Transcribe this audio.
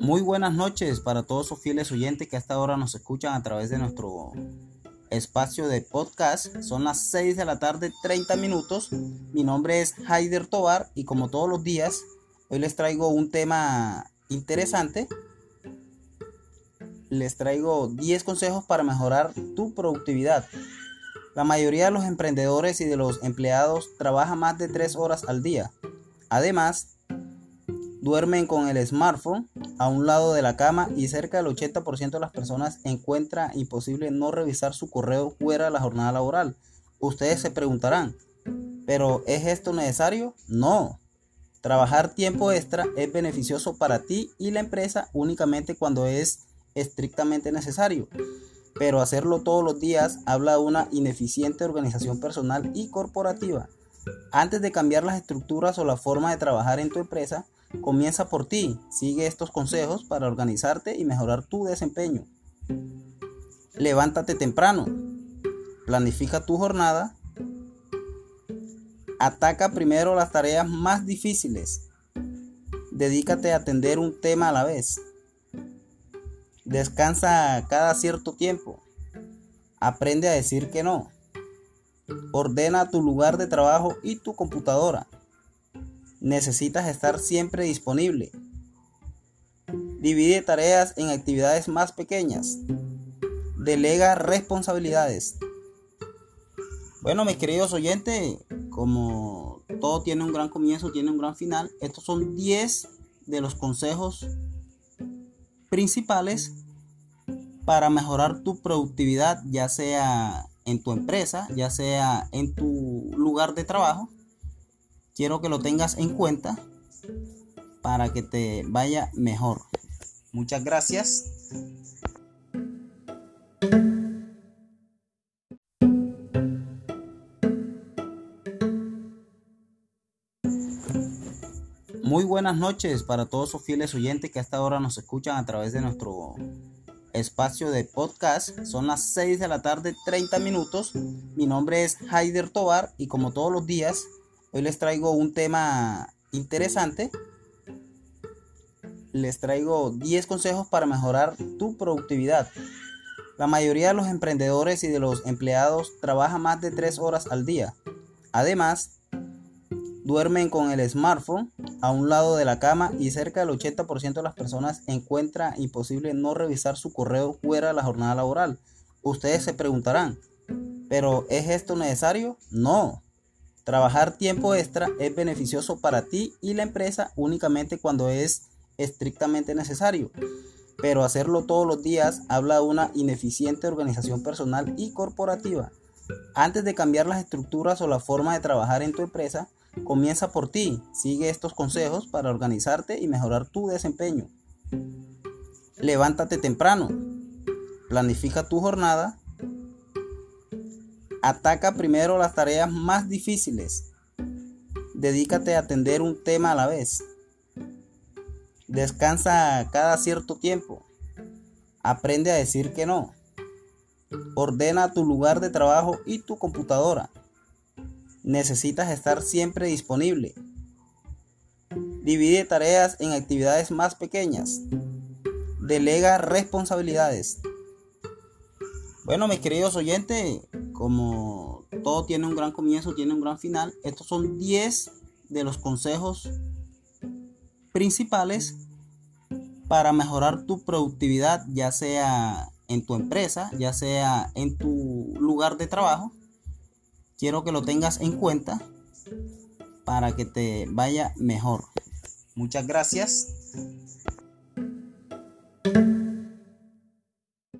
Muy buenas noches para todos sus fieles oyentes que hasta ahora nos escuchan a través de nuestro espacio de podcast. Son las 6 de la tarde, 30 minutos. Mi nombre es Haider Tobar y como todos los días, hoy les traigo un tema interesante. Les traigo 10 consejos para mejorar tu productividad. La mayoría de los emprendedores y de los empleados trabajan más de 3 horas al día. Además, duermen con el smartphone a un lado de la cama y cerca del 80% de las personas encuentra imposible no revisar su correo fuera de la jornada laboral. Ustedes se preguntarán, ¿pero es esto necesario? No. Trabajar tiempo extra es beneficioso para ti y la empresa únicamente cuando es estrictamente necesario. Pero hacerlo todos los días habla de una ineficiente organización personal y corporativa. Antes de cambiar las estructuras o la forma de trabajar en tu empresa, Comienza por ti, sigue estos consejos para organizarte y mejorar tu desempeño. Levántate temprano, planifica tu jornada, ataca primero las tareas más difíciles, dedícate a atender un tema a la vez, descansa cada cierto tiempo, aprende a decir que no, ordena tu lugar de trabajo y tu computadora necesitas estar siempre disponible. Divide tareas en actividades más pequeñas. Delega responsabilidades. Bueno, mis queridos oyentes, como todo tiene un gran comienzo, tiene un gran final, estos son 10 de los consejos principales para mejorar tu productividad, ya sea en tu empresa, ya sea en tu lugar de trabajo quiero que lo tengas en cuenta para que te vaya mejor. Muchas gracias. Muy buenas noches para todos sus fieles oyentes que hasta ahora nos escuchan a través de nuestro espacio de podcast. Son las 6 de la tarde, 30 minutos. Mi nombre es Haider Tobar y como todos los días Hoy les traigo un tema interesante. Les traigo 10 consejos para mejorar tu productividad. La mayoría de los emprendedores y de los empleados trabajan más de 3 horas al día. Además, duermen con el smartphone a un lado de la cama y cerca del 80% de las personas encuentra imposible no revisar su correo fuera de la jornada laboral. Ustedes se preguntarán, ¿pero es esto necesario? No. Trabajar tiempo extra es beneficioso para ti y la empresa únicamente cuando es estrictamente necesario. Pero hacerlo todos los días habla de una ineficiente organización personal y corporativa. Antes de cambiar las estructuras o la forma de trabajar en tu empresa, comienza por ti. Sigue estos consejos para organizarte y mejorar tu desempeño. Levántate temprano. Planifica tu jornada Ataca primero las tareas más difíciles. Dedícate a atender un tema a la vez. Descansa cada cierto tiempo. Aprende a decir que no. Ordena tu lugar de trabajo y tu computadora. Necesitas estar siempre disponible. Divide tareas en actividades más pequeñas. Delega responsabilidades. Bueno, mis queridos oyentes, como todo tiene un gran comienzo, tiene un gran final, estos son 10 de los consejos principales para mejorar tu productividad, ya sea en tu empresa, ya sea en tu lugar de trabajo. Quiero que lo tengas en cuenta para que te vaya mejor. Muchas gracias.